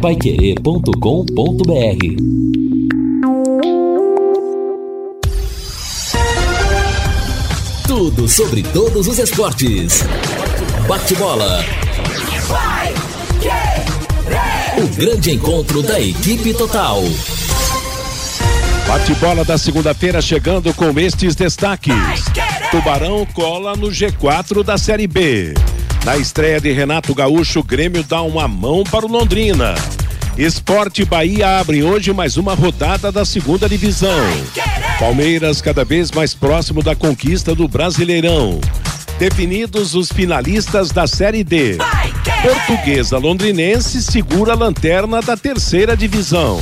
paiquerê.com.br Tudo sobre todos os esportes. Bate-bola. O grande encontro da equipe total. Bate-bola da segunda-feira chegando com estes destaques. Tubarão cola no G4 da Série B. Na estreia de Renato Gaúcho, o Grêmio dá uma mão para o Londrina. Esporte Bahia abre hoje mais uma rodada da segunda divisão. Palmeiras cada vez mais próximo da conquista do Brasileirão. Definidos os finalistas da Série D. Portuguesa Londrinense segura a lanterna da terceira divisão.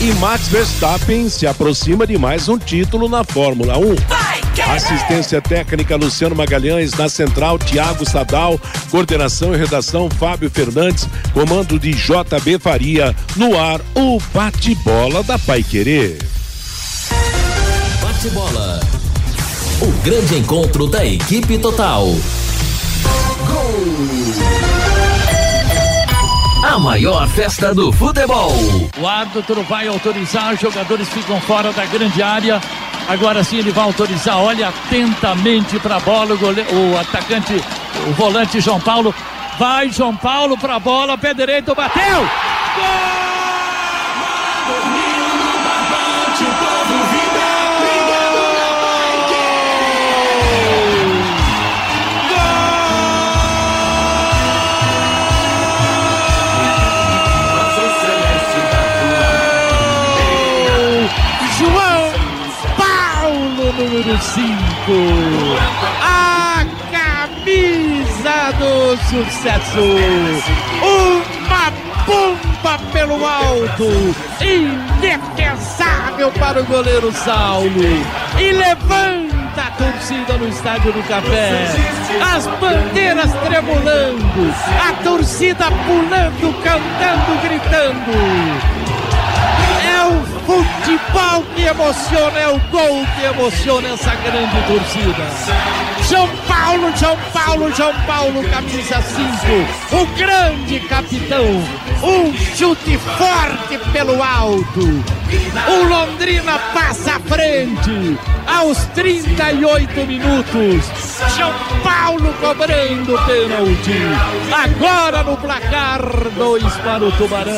E Max Verstappen se aproxima de mais um título na Fórmula 1. Assistência técnica Luciano Magalhães, na central Tiago Sadal, coordenação e redação Fábio Fernandes, comando de JB Faria, no ar o bate-bola da Pai Querer. Bate-bola. O grande encontro da equipe total. A maior festa do futebol. O árbitro vai autorizar, os jogadores ficam fora da grande área. Agora sim ele vai autorizar. Olha atentamente para a bola o, gole... o atacante, o volante João Paulo. Vai João Paulo para a bola, pé direito, bateu! Gol! Número 5. A camisa do sucesso. Uma bomba pelo alto. Indefensável para o goleiro Saulo. E levanta a torcida no estádio do Café. As bandeiras tremulando. A torcida pulando, cantando, gritando. Futebol que emociona, é o gol que emociona essa grande torcida. João Paulo, João Paulo, João Paulo, camisa 5, o grande capitão, um chute forte pelo alto. O Londrina passa à frente aos 38 minutos. João Paulo cobrando pênalti. Agora no placar, dois para o Tubarão,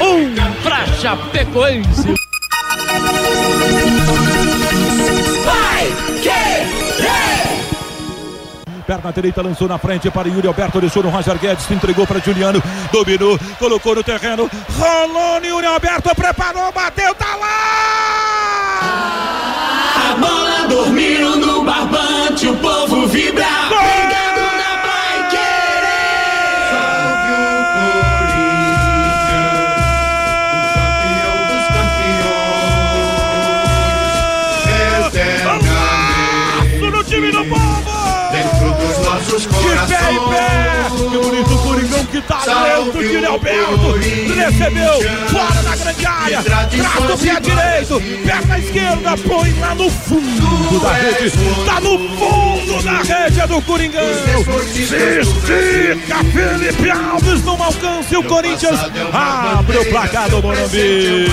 um para Chapecoense. Perna direita lançou na frente para Yuri Alberto, deixou no Roger Guedes, entregou para Juliano, dominou, colocou no terreno, rolou no Yuri Alberto, preparou, bateu, tá lá! A bola dormiu no barbante, o povo vibra. Ligado Coringão que tá lento, Tire Alberto! Recebeu, fora da grande área! Traz do pé direito, perna esquerda, põe lá no fundo da rede! Tá no fundo da rede é do Coringão! Se estica, Felipe Alves não alcança o Corinthians abre o placar do Morumbi!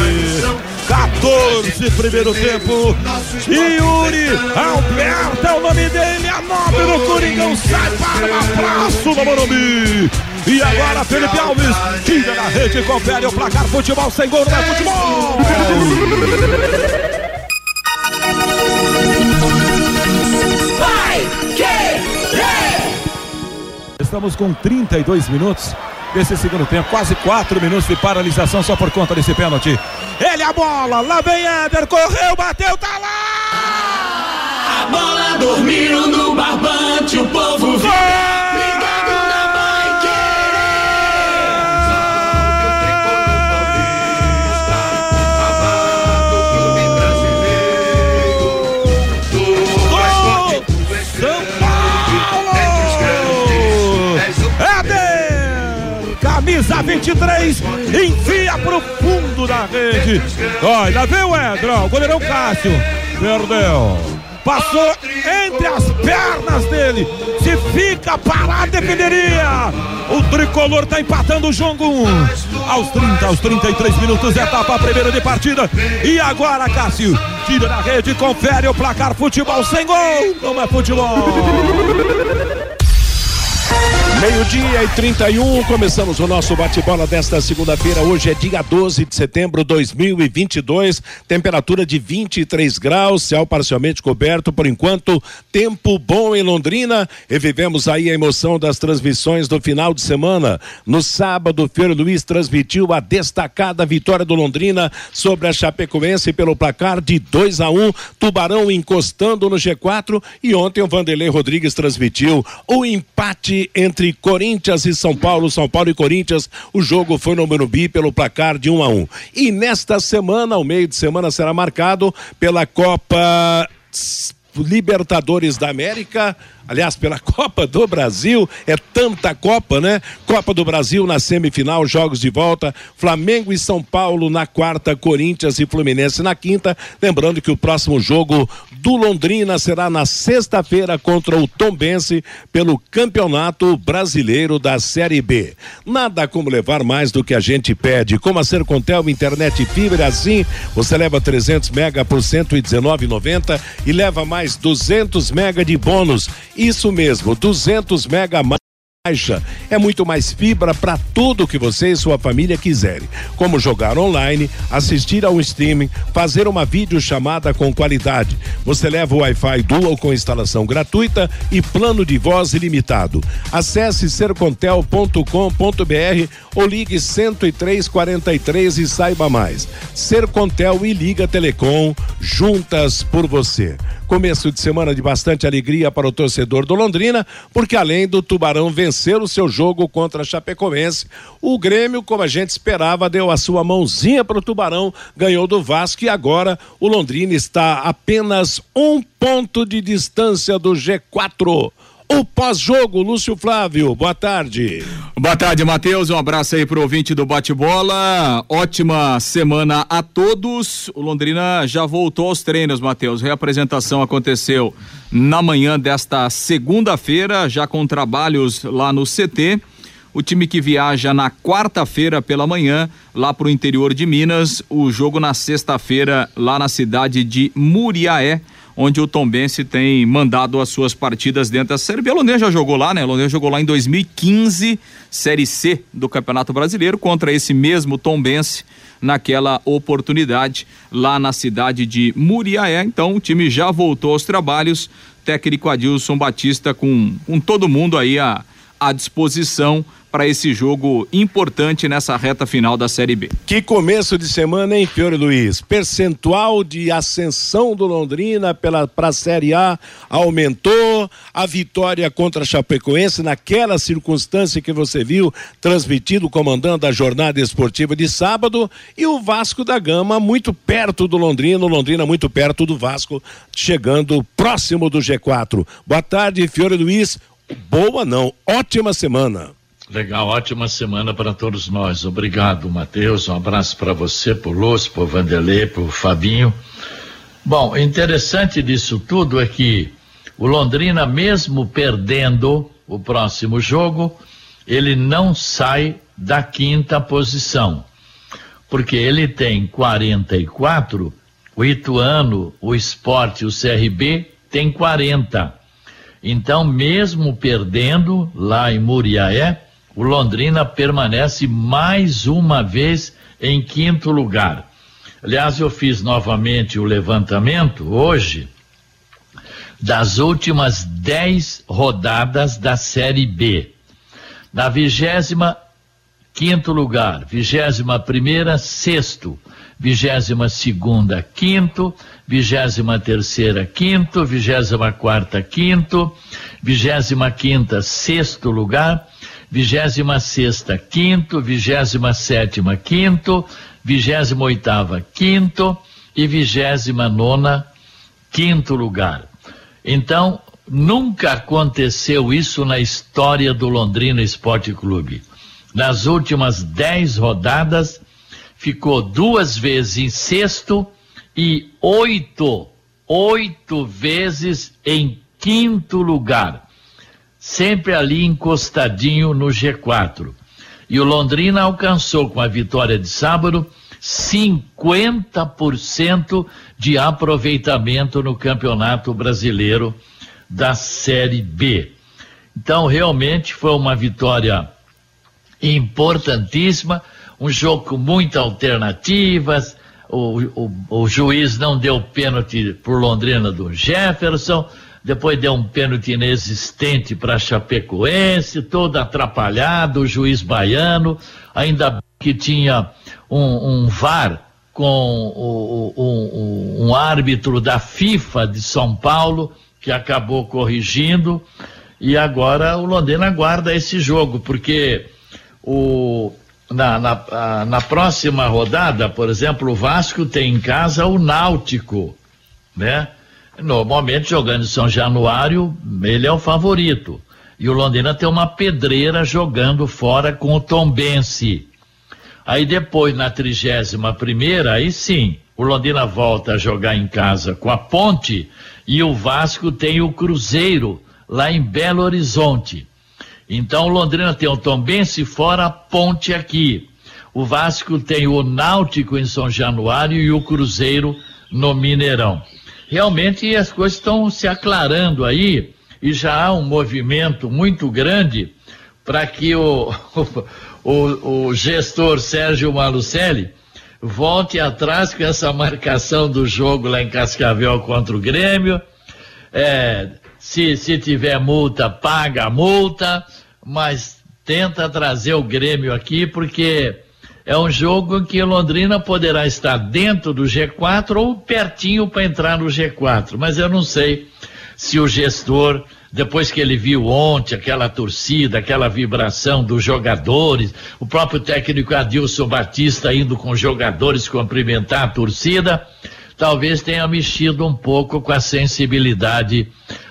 14 primeiro tempo. Yuri Alberto é o nome dele, a nove no Coringão sai para o abraço no Morumbi. E agora Felipe Alves tira da rede, confere o placar futebol sem gol, não é futebol. Vai querer! Estamos com 32 minutos desse segundo tempo, quase 4 minutos de paralisação só por conta desse pênalti. Ele a bola, lá vem Éder, correu, bateu, tá lá! A bola dormiu no barbante, o povo vibra. Camisa 23, enfia pro fundo da rede. Olha, lá vem o Éder, ó, o goleirão Cássio. Perdeu. Passou entre as pernas dele. Se fica parado, defenderia. O tricolor está empatando o jogo. Aos 30, aos 33 minutos, etapa primeira de partida. E agora, Cássio, tira da rede, confere o placar. Futebol sem gol. Não é futebol. Meio-dia e 31, começamos o nosso bate-bola desta segunda-feira. Hoje é dia 12 de setembro de 2022, temperatura de 23 graus, céu parcialmente coberto por enquanto, tempo bom em Londrina. Revivemos aí a emoção das transmissões do final de semana. No sábado, Fiore Luiz transmitiu a destacada vitória do Londrina sobre a Chapecoense pelo placar de 2 a 1, um, Tubarão encostando no G4 e ontem o Vanderlei Rodrigues transmitiu o empate entre Corinthians e São Paulo, São Paulo e Corinthians. O jogo foi no Morumbi pelo placar de 1 um a 1. Um. E nesta semana, o meio de semana será marcado pela Copa Libertadores da América aliás, pela Copa do Brasil, é tanta Copa, né? Copa do Brasil na semifinal, jogos de volta, Flamengo e São Paulo na quarta, Corinthians e Fluminense na quinta. Lembrando que o próximo jogo do Londrina será na sexta-feira contra o Tombense pelo Campeonato Brasileiro da Série B. Nada como levar mais do que a gente pede. Como a Sercontel Internet Fibra, assim você leva 300 mega por 119,90 e leva mais 200 mega de bônus isso mesmo, 200 mega baixa. É muito mais fibra para tudo que você e sua família quiserem, como jogar online, assistir ao streaming, fazer uma videochamada com qualidade. Você leva o Wi-Fi Dual com instalação gratuita e plano de voz ilimitado. Acesse sercontel.com.br ou ligue 10343 e saiba mais. Sercontel e Liga Telecom, juntas por você. Começo de semana de bastante alegria para o torcedor do Londrina, porque além do Tubarão vencer o seu jogo contra a Chapecoense, o Grêmio, como a gente esperava, deu a sua mãozinha para o Tubarão, ganhou do Vasco e agora o Londrina está apenas um ponto de distância do G4. O pós-jogo, Lúcio Flávio, boa tarde. Boa tarde, Matheus. Um abraço aí pro ouvinte do bate-bola. Ótima semana a todos. O Londrina já voltou aos treinos, Matheus. Reapresentação aconteceu na manhã desta segunda-feira, já com trabalhos lá no CT. O time que viaja na quarta-feira pela manhã, lá pro interior de Minas. O jogo na sexta-feira, lá na cidade de Muriaé onde o Tombense tem mandado as suas partidas dentro da Série B. O Londrina já jogou lá, né? O Londrina jogou lá em 2015, Série C do Campeonato Brasileiro, contra esse mesmo Tombense naquela oportunidade lá na cidade de Muriaé. Então o time já voltou aos trabalhos. Técnico Adilson Batista com, com todo mundo aí à, à disposição para esse jogo importante nessa reta final da Série B. Que começo de semana, hein, Fiore Luiz? Percentual de ascensão do Londrina para a Série A aumentou. A vitória contra a Chapecoense, naquela circunstância que você viu, transmitido, comandando a jornada esportiva de sábado. E o Vasco da Gama, muito perto do Londrina, o Londrina muito perto do Vasco, chegando próximo do G4. Boa tarde, Fiore Luiz. Boa não, ótima semana. Legal, ótima semana para todos nós. Obrigado, Matheus. Um abraço para você, por Luz, por Vanderlei, por Fabinho. Bom, interessante disso tudo é que o Londrina, mesmo perdendo o próximo jogo, ele não sai da quinta posição. Porque ele tem 44, o Ituano, o Esporte, o CRB tem 40. Então, mesmo perdendo lá em Muriaé, o Londrina permanece mais uma vez em quinto lugar. Aliás, eu fiz novamente o levantamento hoje das últimas dez rodadas da Série B. Na vigésima quinto lugar, vigésima primeira, sexto, vigésima segunda, quinto, vigésima terceira, quinto, vigésima quarta, quinto, vigésima quinta, sexto lugar, vigésima sexta, quinto, vigésima sétima, quinto, vigésima oitava, quinto e vigésima nona, quinto lugar. Então, nunca aconteceu isso na história do Londrina Esporte Clube. Nas últimas dez rodadas, ficou duas vezes em sexto e oito, oito vezes em quinto lugar, sempre ali encostadinho no G4. E o Londrina alcançou com a vitória de sábado 50% de aproveitamento no Campeonato Brasileiro da Série B. Então, realmente foi uma vitória importantíssima, um jogo com muitas alternativas. O, o, o juiz não deu pênalti por Londrina do Jefferson, depois deu um pênalti inexistente para Chapecoense, todo atrapalhado, o juiz baiano, ainda que tinha um, um VAR com o, um, um árbitro da FIFA de São Paulo, que acabou corrigindo, e agora o Londrina aguarda esse jogo, porque o, na, na, na próxima rodada, por exemplo, o Vasco tem em casa o Náutico, né? Normalmente jogando em São Januário, ele é o favorito. E o Londrina tem uma pedreira jogando fora com o Tombense. Aí depois, na trigésima primeira, aí sim, o Londrina volta a jogar em casa com a Ponte e o Vasco tem o Cruzeiro lá em Belo Horizonte. Então Londrina tem o Tombense fora a Ponte aqui. O Vasco tem o Náutico em São Januário e o Cruzeiro no Mineirão. Realmente as coisas estão se aclarando aí e já há um movimento muito grande para que o, o, o gestor Sérgio Malucelli volte atrás com essa marcação do jogo lá em Cascavel contra o Grêmio. É, se, se tiver multa, paga a multa, mas tenta trazer o Grêmio aqui, porque é um jogo em que Londrina poderá estar dentro do G4 ou pertinho para entrar no G4. Mas eu não sei se o gestor depois que ele viu ontem aquela torcida, aquela vibração dos jogadores, o próprio técnico Adilson Batista indo com jogadores cumprimentar a torcida, talvez tenha mexido um pouco com a sensibilidade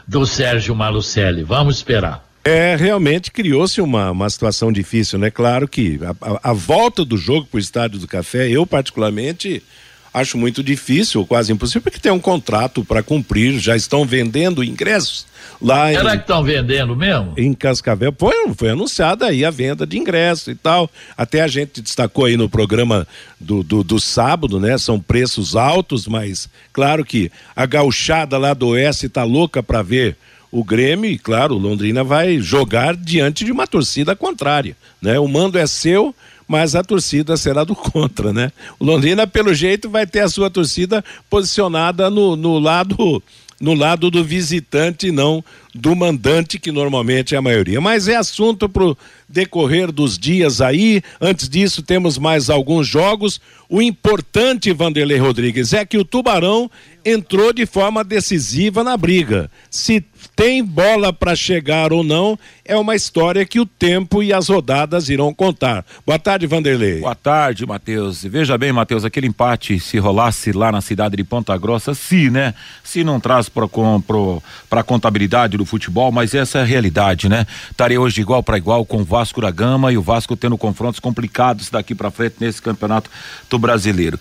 do Sérgio Malucelli. Vamos esperar. É, realmente criou-se uma, uma situação difícil, né? Claro que a, a, a volta do jogo para o Estádio do Café, eu particularmente acho muito difícil, quase impossível, porque tem um contrato para cumprir, já estão vendendo ingressos lá Será em, que estão vendendo mesmo? Em Cascavel. Foi, foi anunciada aí a venda de ingressos e tal. Até a gente destacou aí no programa do, do, do sábado, né? São preços altos, mas claro que a gauchada lá do Oeste está louca para ver o Grêmio e, claro, o Londrina vai jogar diante de uma torcida contrária, né? O mando é seu, mas a torcida será do contra, né? O Londrina, pelo jeito, vai ter a sua torcida posicionada no, no lado no lado do visitante, não do mandante, que normalmente é a maioria. Mas é assunto para decorrer dos dias aí. Antes disso, temos mais alguns jogos. O importante, Vanderlei Rodrigues, é que o Tubarão entrou de forma decisiva na briga. Se tem bola para chegar ou não, é uma história que o tempo e as rodadas irão contar. Boa tarde, Vanderlei. Boa tarde, Matheus. Veja bem, Matheus, aquele empate, se rolasse lá na cidade de Ponta Grossa, se, né? Se não traz para a contabilidade do futebol, mas essa é a realidade, né? Estaria hoje igual para igual com o Vasco da Gama e o Vasco tendo confrontos complicados daqui para frente nesse campeonato do brasileiro.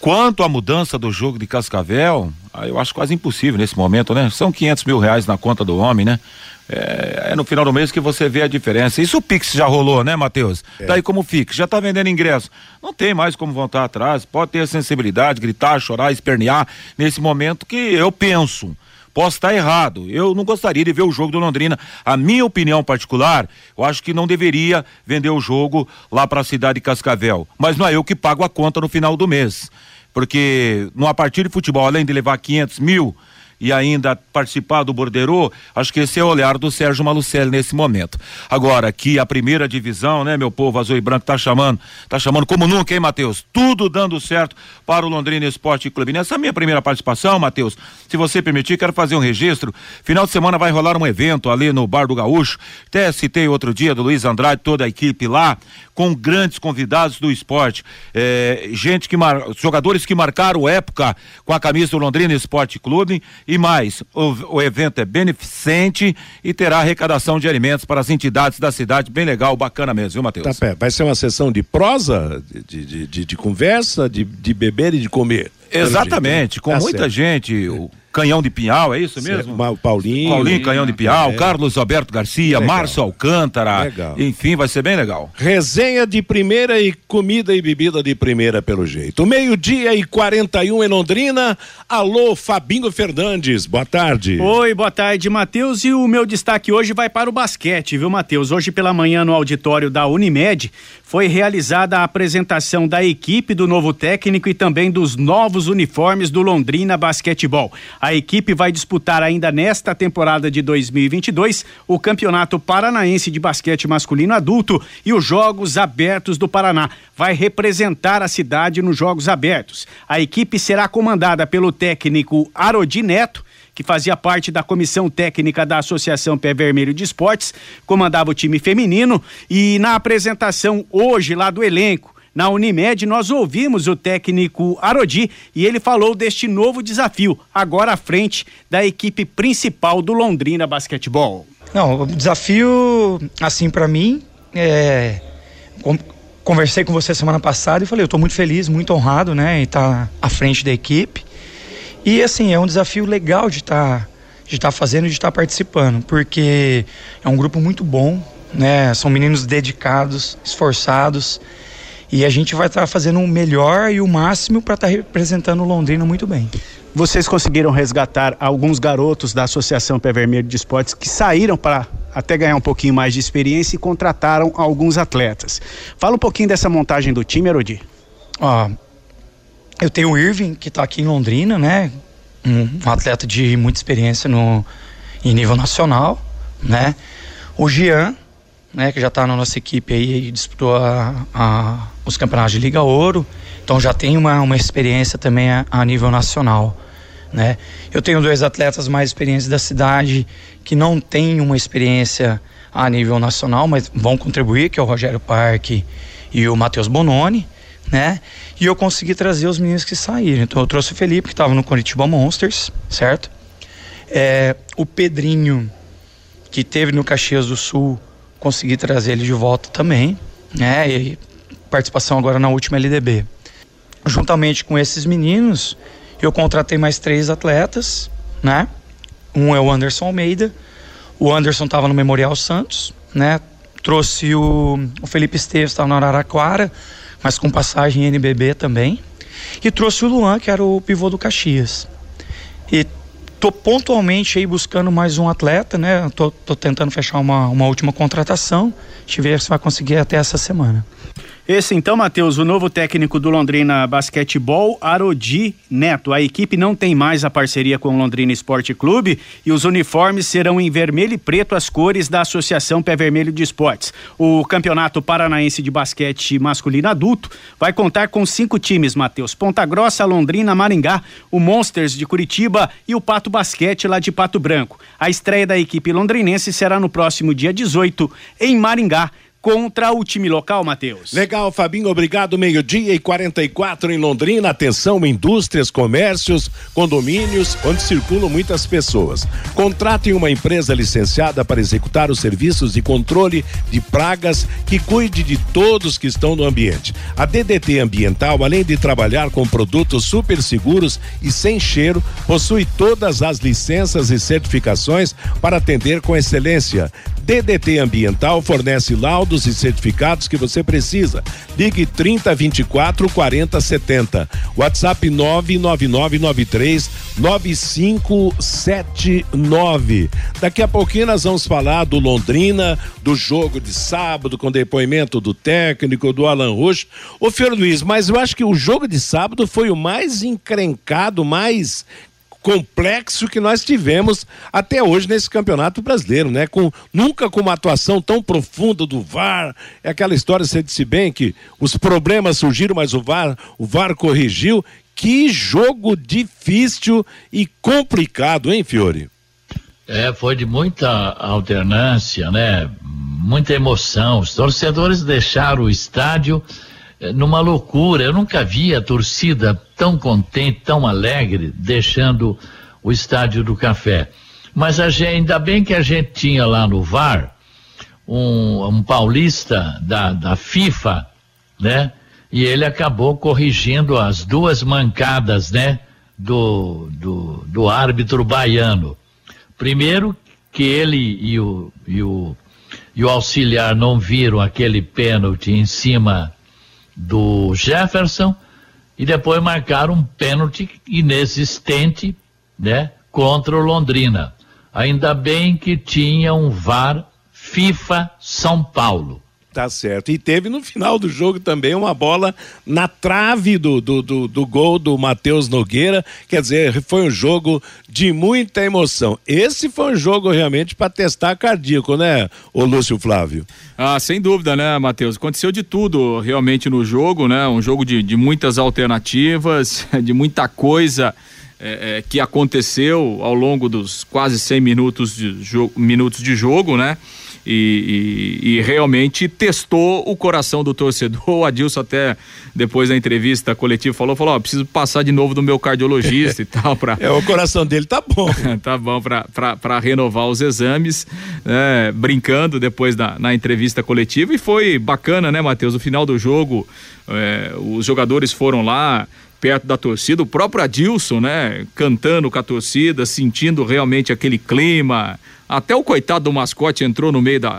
Quanto à mudança do jogo de Cascavel, ah, eu acho quase impossível nesse momento, né? São 500 mil reais na conta do homem, né? É, é, no final do mês que você vê a diferença. Isso o Pix já rolou, né, Matheus? É. Daí como fica? Já tá vendendo ingresso. Não tem mais como voltar atrás. Pode ter a sensibilidade, gritar, chorar, espernear nesse momento que eu penso. Posso estar errado. Eu não gostaria de ver o jogo do Londrina. A minha opinião particular, eu acho que não deveria vender o jogo lá para a cidade de Cascavel. Mas não é eu que pago a conta no final do mês porque numa partida de futebol, além de levar 500 mil e ainda participar do Bordeiro, acho que esse é o olhar do Sérgio Malucelli nesse momento. Agora, que a primeira divisão, né, meu povo azul e branco, tá chamando, tá chamando como nunca, hein, Matheus? Tudo dando certo para o Londrina Esporte Clube. Nessa minha primeira participação, Matheus, se você permitir, quero fazer um registro. Final de semana vai rolar um evento ali no Bar do Gaúcho. Até citei outro dia do Luiz Andrade, toda a equipe lá, com grandes convidados do esporte. É, gente que mar... jogadores que marcaram época com a camisa do Londrina Esporte Clube e mais, o, o evento é beneficente e terá arrecadação de alimentos para as entidades da cidade, bem legal, bacana mesmo, viu, Matheus? Tá, vai ser uma sessão de prosa, de, de, de, de conversa, de, de beber e de comer. Exatamente, com tá muita certo. gente. O Canhão de Pinhal, é isso mesmo? Certo. Paulinho. Paulinho Canhão de Pinhal, É. Carlos Alberto Garcia, Legal. Márcio Alcântara. Legal. Enfim, vai ser bem legal. Resenha de primeira e comida e bebida de primeira, pelo jeito. Meio-dia e 41 em Londrina. Alô, Fabinho Fernandes. Boa tarde. Oi, boa tarde, Matheus. E o meu destaque hoje vai para o basquete, viu, Matheus? Hoje pela manhã no auditório da Unimed foi realizada a apresentação da equipe do novo técnico e também dos novos uniformes do Londrina Basquetebol. A equipe vai disputar ainda nesta temporada de 2022 o Campeonato Paranaense de Basquete Masculino Adulto e os Jogos Abertos do Paraná. Vai representar a cidade nos Jogos Abertos. A equipe será comandada pelo técnico Arodi Neto que fazia parte da comissão técnica da Associação Pé Vermelho de Esportes, comandava o time feminino e na apresentação hoje lá do elenco na Unimed, nós ouvimos o técnico Arodi e ele falou deste novo desafio, agora à frente da equipe principal do Londrina Basquetebol. Não, o desafio, assim, para mim, é. Conversei com você semana passada e falei, eu tô muito feliz, muito honrado, né, em estar à frente da equipe. E assim, é um desafio legal de estar de estar fazendo e de estar participando, porque é um grupo muito bom, né? São meninos dedicados, esforçados, e a gente vai estar fazendo o melhor e o máximo para estar representando o Londrina muito bem. Vocês conseguiram resgatar alguns garotos da Associação Pé Vermelho de Esportes que saíram para até ganhar um pouquinho mais de experiência e contrataram alguns atletas. Fala um pouquinho dessa montagem do time, Arodi. Ó, eu tenho o Irving, que está aqui em Londrina, né? Um, atleta de muita experiência no, em nível nacional, né? O Jean, né? Que já está na nossa equipe aí e disputou a- a- os campeonatos de Liga Ouro. Então já tem uma, uma experiência também a, a nível nacional, né? Eu tenho dois atletas mais experientes da cidade que não têm uma experiência a nível nacional, mas vão contribuir, que é o Rogério Parque e o Matheus Bononi, né? E eu consegui trazer os meninos que saíram. Então eu trouxe o Felipe, que estava no Curitiba Monsters, certo? É, o Pedrinho, que teve no Caxias do Sul, consegui trazer ele de volta também, né? E participação agora na última LDB. Juntamente com esses meninos, eu contratei mais três atletas, né? Um é o Anderson Almeida. O Anderson estava no Memorial Santos, né? Trouxe o, o Felipe Esteves, estava no Araraquara, mas com passagem em NBB também. E trouxe o Luan, que era o pivô do Caxias. E tô pontualmente aí buscando mais um atleta, né? Tô, tô tentando fechar uma, uma última contratação. Deixa eu ver se vai conseguir até essa semana. Esse então, Matheus, o novo técnico do Londrina Basquetebol, Arodi Neto. A equipe não tem mais a parceria com o Londrina Esporte Clube e os uniformes serão em vermelho e preto as cores da Associação Pé Vermelho de Esportes. O Campeonato Paranaense de Basquete Masculino Adulto vai contar com cinco times, Matheus. Ponta Grossa, Londrina, Maringá, o Monsters de Curitiba e o Pato Basquete lá de Pato Branco. A estreia da equipe londrinense será no próximo dia 18 em Maringá contra o time local, Matheus. Legal, Fabinho, obrigado. Meio-dia e 44 em Londrina. Atenção, indústrias, comércios, condomínios, onde circulam muitas pessoas. Contratem uma empresa licenciada para executar os serviços de controle de pragas que cuide de todos que estão no ambiente. A DDT Ambiental, além de trabalhar com produtos super seguros e sem cheiro, possui todas as licenças e certificações para atender com excelência. DDT Ambiental fornece laudos e certificados que você precisa. Ligue 30 24 40 70. WhatsApp 99993 9579. Daqui a pouquinho nós vamos falar do Londrina, do jogo de sábado, com depoimento do técnico, do Alan Rush. Ô, Fior Luiz, mas eu acho que o jogo de sábado foi o mais encrencado, mais complexo que nós tivemos até hoje nesse campeonato brasileiro, né? Com nunca com uma atuação tão profunda do VAR. É aquela história você disse bem que os problemas surgiram, mas o VAR, o VAR corrigiu. Que jogo difícil e complicado, hein, Fiore? É, foi de muita alternância, né? Muita emoção. Os torcedores deixaram o estádio numa loucura. Eu nunca vi a torcida tão contente, tão alegre, deixando o estádio do café. Mas a gente, ainda bem que a gente tinha lá no VAR um, um paulista da, da FIFA, né? E ele acabou corrigindo as duas mancadas, né? do, do, do árbitro baiano. Primeiro, que ele e o, e, o, e o auxiliar não viram aquele pênalti em cima do Jefferson e depois marcaram um pênalti inexistente, né, contra o Londrina. Ainda bem que tinha um VAR FIFA São Paulo. Tá certo. E teve no final do jogo também uma bola na trave do, do, do, do gol do Matheus Nogueira. Quer dizer, foi um jogo de muita emoção. Esse foi um jogo realmente para testar cardíaco, né, o Lúcio Flávio? Ah, sem dúvida, né, Matheus? Aconteceu de tudo realmente no jogo, né? Um jogo de, de muitas alternativas, de muita coisa. É, é, que aconteceu ao longo dos quase 100 minutos de jogo, minutos de jogo, né? E, e, e, realmente testou o coração do torcedor. O Adilson até depois da entrevista coletiva falou, falou, ó, preciso passar de novo do meu cardiologista e tal para. É o coração dele tá bom. tá bom para renovar os exames, né? brincando depois da na entrevista coletiva e foi bacana, né, Matheus? No final do jogo, é, os jogadores foram lá perto da torcida, o próprio Adilson, né, cantando com a torcida, sentindo realmente aquele clima, até o coitado do mascote entrou no meio da.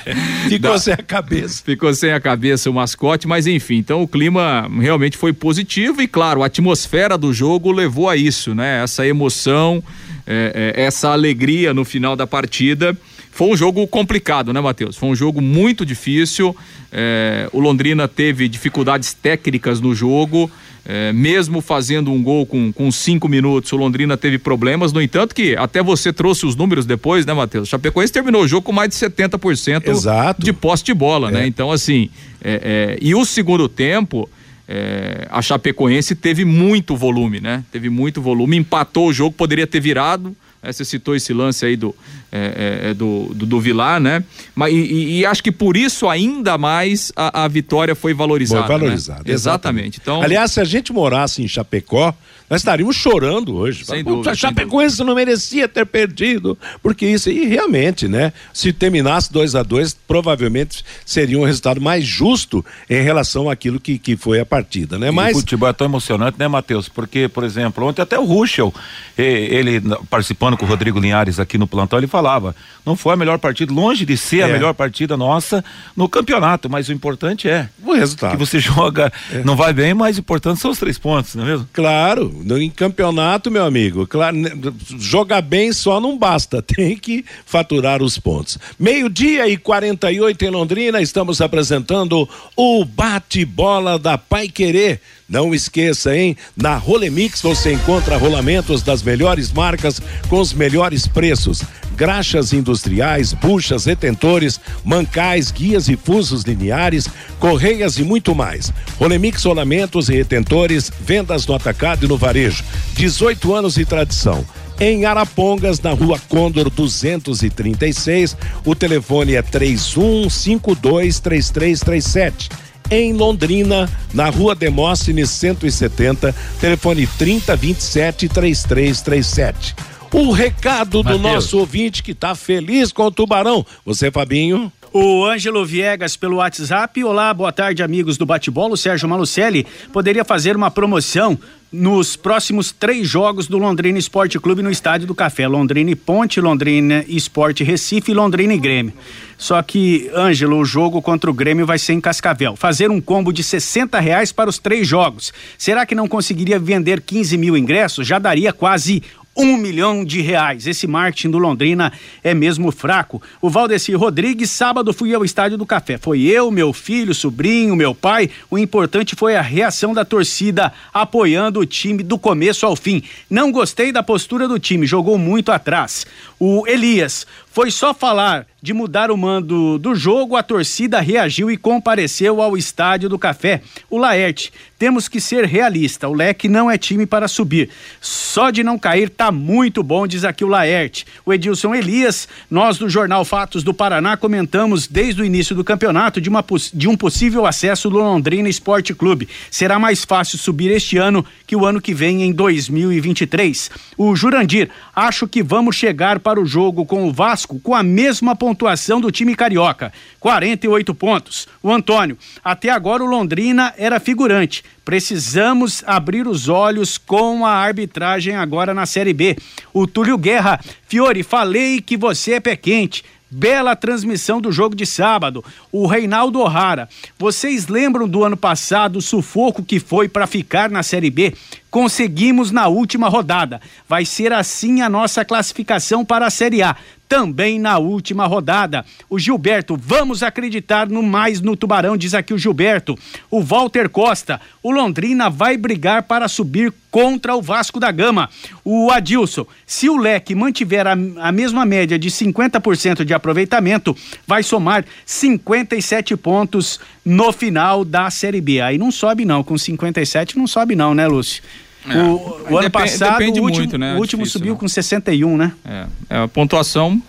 ficou da, sem a cabeça. Ficou sem a cabeça o mascote, mas enfim, então o clima realmente foi positivo e, claro, a atmosfera do jogo levou a isso, né? Essa emoção, é, é, essa alegria no final da partida. Foi um jogo complicado, né, Matheus? Foi um jogo muito difícil. É, o Londrina teve dificuldades técnicas no jogo. É, mesmo fazendo um gol com, com cinco minutos, o Londrina teve problemas. No entanto, que até você trouxe os números depois, né, Matheus? O Chapecoense terminou o jogo com mais de 70% Exato. de posse de bola, né? é. né? Então, assim, é, é, e o segundo tempo. É, a Chapecoense teve muito volume, né? Teve muito volume, empatou o jogo, poderia ter virado, é, você citou esse lance aí do, é, é, é, do, do, do, Vilar, né? Mas, e, e, acho que por isso ainda mais a, a vitória foi valorizada. Foi valorizada. Né? Exatamente. Então, Aliás, se a gente morasse em Chapecó, nós estaríamos chorando hoje. Sem dúvida. A Chapecoense não merecia ter perdido, porque isso aí realmente, né? Se terminasse 2 a 2 provavelmente seria um resultado mais justo em relação àquilo que, que foi a partida, né? Mas... O futebol é tão emocionante, né, Matheus? Porque, por exemplo, ontem até o Ruschel, ele participando com o Rodrigo Linhares aqui no plantão, ele falava, não foi a melhor partida, longe de ser é. a melhor partida nossa no campeonato, mas o importante é o resultado. Que você joga, é. não vai bem, mas o importante são os três pontos, não é mesmo? Claro, no, em campeonato, meu amigo, claro, né, jogar bem só não basta, tem que faturar os pontos. Meio-dia e 48 em Londrina, estamos apresentando o bate-bola da Pai Querer. Não esqueça, hein? Na Rolemix você encontra rolamentos das melhores marcas com os melhores preços. Graxas industriais, buchas, retentores, mancais, guias e fusos lineares, correias e muito mais. Rolemix rolamentos e retentores, vendas no atacado e no varejo. 18 anos de tradição em Arapongas, na rua Condor 236. O telefone é 31523337 em Londrina, na rua Demóstenes 170, telefone 3027 3337. O recado do nosso ouvinte que está feliz com o Tubarão. Você, Fabinho? O Ângelo Viegas pelo WhatsApp. Olá, boa tarde, amigos do Bate-Bola. O Sérgio Malucelli poderia fazer uma promoção nos próximos três jogos do Londrina Esporte Clube no Estádio do Café. Londrina e Ponte, Londrina Esporte Recife e Londrina e Grêmio. Só que, Ângelo, o jogo contra o Grêmio vai ser em Cascavel. Fazer um combo de 60 reais para os três jogos. Será que não conseguiria vender 15 mil ingressos? Já daria quase um milhão de reais. Esse marketing do Londrina é mesmo fraco. O Valdeci Rodrigues, sábado fui ao Estádio do Café. Foi eu, meu filho, sobrinho, meu pai. O importante foi a reação da torcida apoiando o time do começo ao fim. Não gostei da postura do time, jogou muito atrás. O Elias, foi só falar de mudar o mando do jogo, a torcida reagiu e compareceu ao estádio do Café. O Laerte, temos que ser realista, o Leque não é time para subir. Só de não cair tá muito bom, diz aqui o Laerte. O Edilson Elias, nós do Jornal Fatos do Paraná comentamos desde o início do campeonato de, uma, de um possível acesso do Londrina Esporte Clube. Será mais fácil subir este ano que o ano que vem em 2023. O Jurandir, acho que vamos chegar para o jogo com o Vasco com a mesma pontuação do time carioca, 48 pontos. O Antônio, até agora o Londrina era figurante Precisamos abrir os olhos com a arbitragem agora na Série B. O Túlio Guerra, Fiore, falei que você é pé quente. Bela transmissão do jogo de sábado. O Reinaldo O'Hara. Vocês lembram do ano passado o sufoco que foi para ficar na Série B? Conseguimos na última rodada. Vai ser assim a nossa classificação para a Série A também na última rodada. O Gilberto, vamos acreditar no mais no Tubarão, diz aqui o Gilberto. O Walter Costa, o Londrina vai brigar para subir contra o Vasco da Gama. O Adilson, se o leque mantiver a, a mesma média de 50% de aproveitamento, vai somar 57 pontos no final da Série B. Aí não sobe não, com 57 não sobe não, né, Lúcio? É. O, o ano passado, depende o último, muito, né? o último Difícil, subiu né? com 61, né? É, é a pontuação,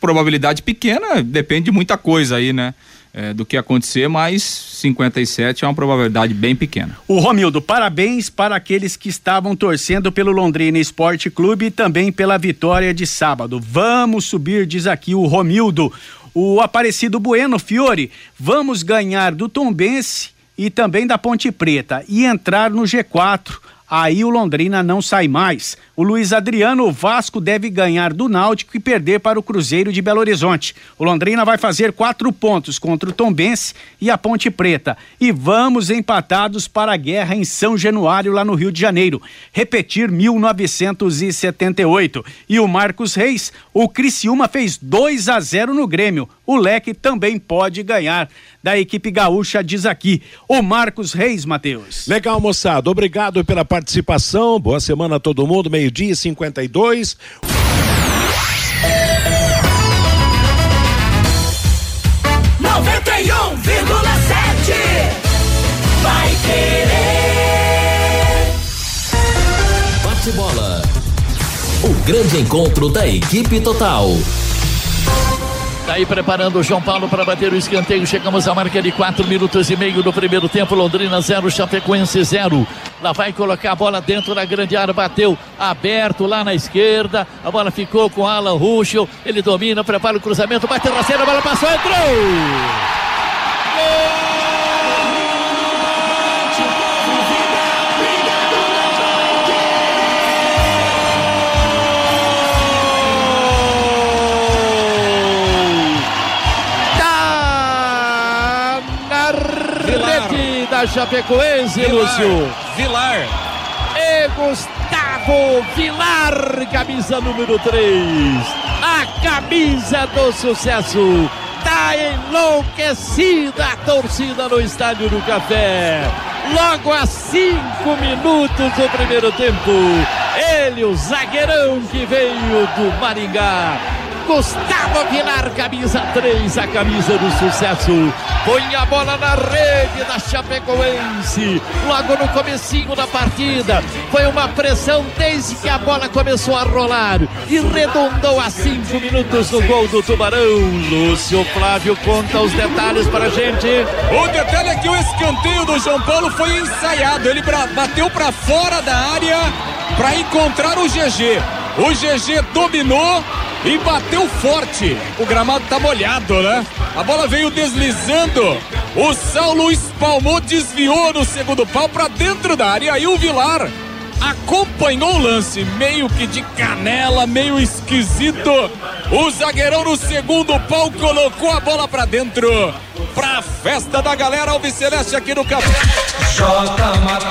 probabilidade pequena, depende de muita coisa aí, né? É, do que acontecer, mas 57 é uma probabilidade bem pequena. O Romildo, parabéns para aqueles que estavam torcendo pelo Londrina Esporte Clube e também pela vitória de sábado. Vamos subir, diz aqui o Romildo. O Aparecido Bueno Fiore, vamos ganhar do Tombense e também da Ponte Preta e entrar no G4 aí o Londrina não sai mais. O Luiz Adriano, o Vasco deve ganhar do Náutico e perder para o Cruzeiro de Belo Horizonte. O Londrina vai fazer quatro pontos contra o Tombense e a Ponte Preta. E vamos empatados para a guerra em São Januário, lá no Rio de Janeiro. Repetir 1978. E o Marcos Reis, o Criciúma fez 2 a 0 no Grêmio. O Leque também pode ganhar da equipe gaúcha, diz aqui o Marcos Reis, Matheus. Legal, moçada. Obrigado pela participação. Boa semana a todo mundo. Meio-dia e 52. Noventa e um vírgula sete. Vai querer. Bate bola. O grande encontro da equipe total. Tá aí preparando o João Paulo para bater o escanteio. Chegamos à marca de 4 minutos e meio do primeiro tempo. Londrina 0, Chapecoense 0. Lá vai colocar a bola dentro da grande área. Bateu aberto lá na esquerda. A bola ficou com Alan Ruschel. Ele domina, prepara o cruzamento. Bate rasteira, a bola passou, entrou! Da Chapecoense, Vilar, Lúcio. Vilar. E Gustavo Vilar, camisa número 3. A camisa do sucesso. Tá enlouquecida a torcida no Estádio do Café. Logo a cinco minutos do primeiro tempo. Ele, o zagueirão que veio do Maringá Gustavo Vilar, camisa 3, a camisa do sucesso. Põe a bola na rede da Chapecoense. Logo no comecinho da partida. Foi uma pressão desde que a bola começou a rolar. E redondou a cinco minutos no gol do Tubarão. Lúcio Flávio conta os detalhes pra gente. O detalhe é que o escanteio do João Paulo foi ensaiado. Ele bateu para fora da área para encontrar o GG. O GG dominou e bateu forte. O gramado tá molhado, né? A bola veio deslizando. O Saulo espalmou, desviou no segundo pau para dentro da área. E o Vilar acompanhou o lance, meio que de canela, meio esquisito. O zagueirão no segundo pau colocou a bola para dentro. Pra festa da galera Alviceleste aqui no Café.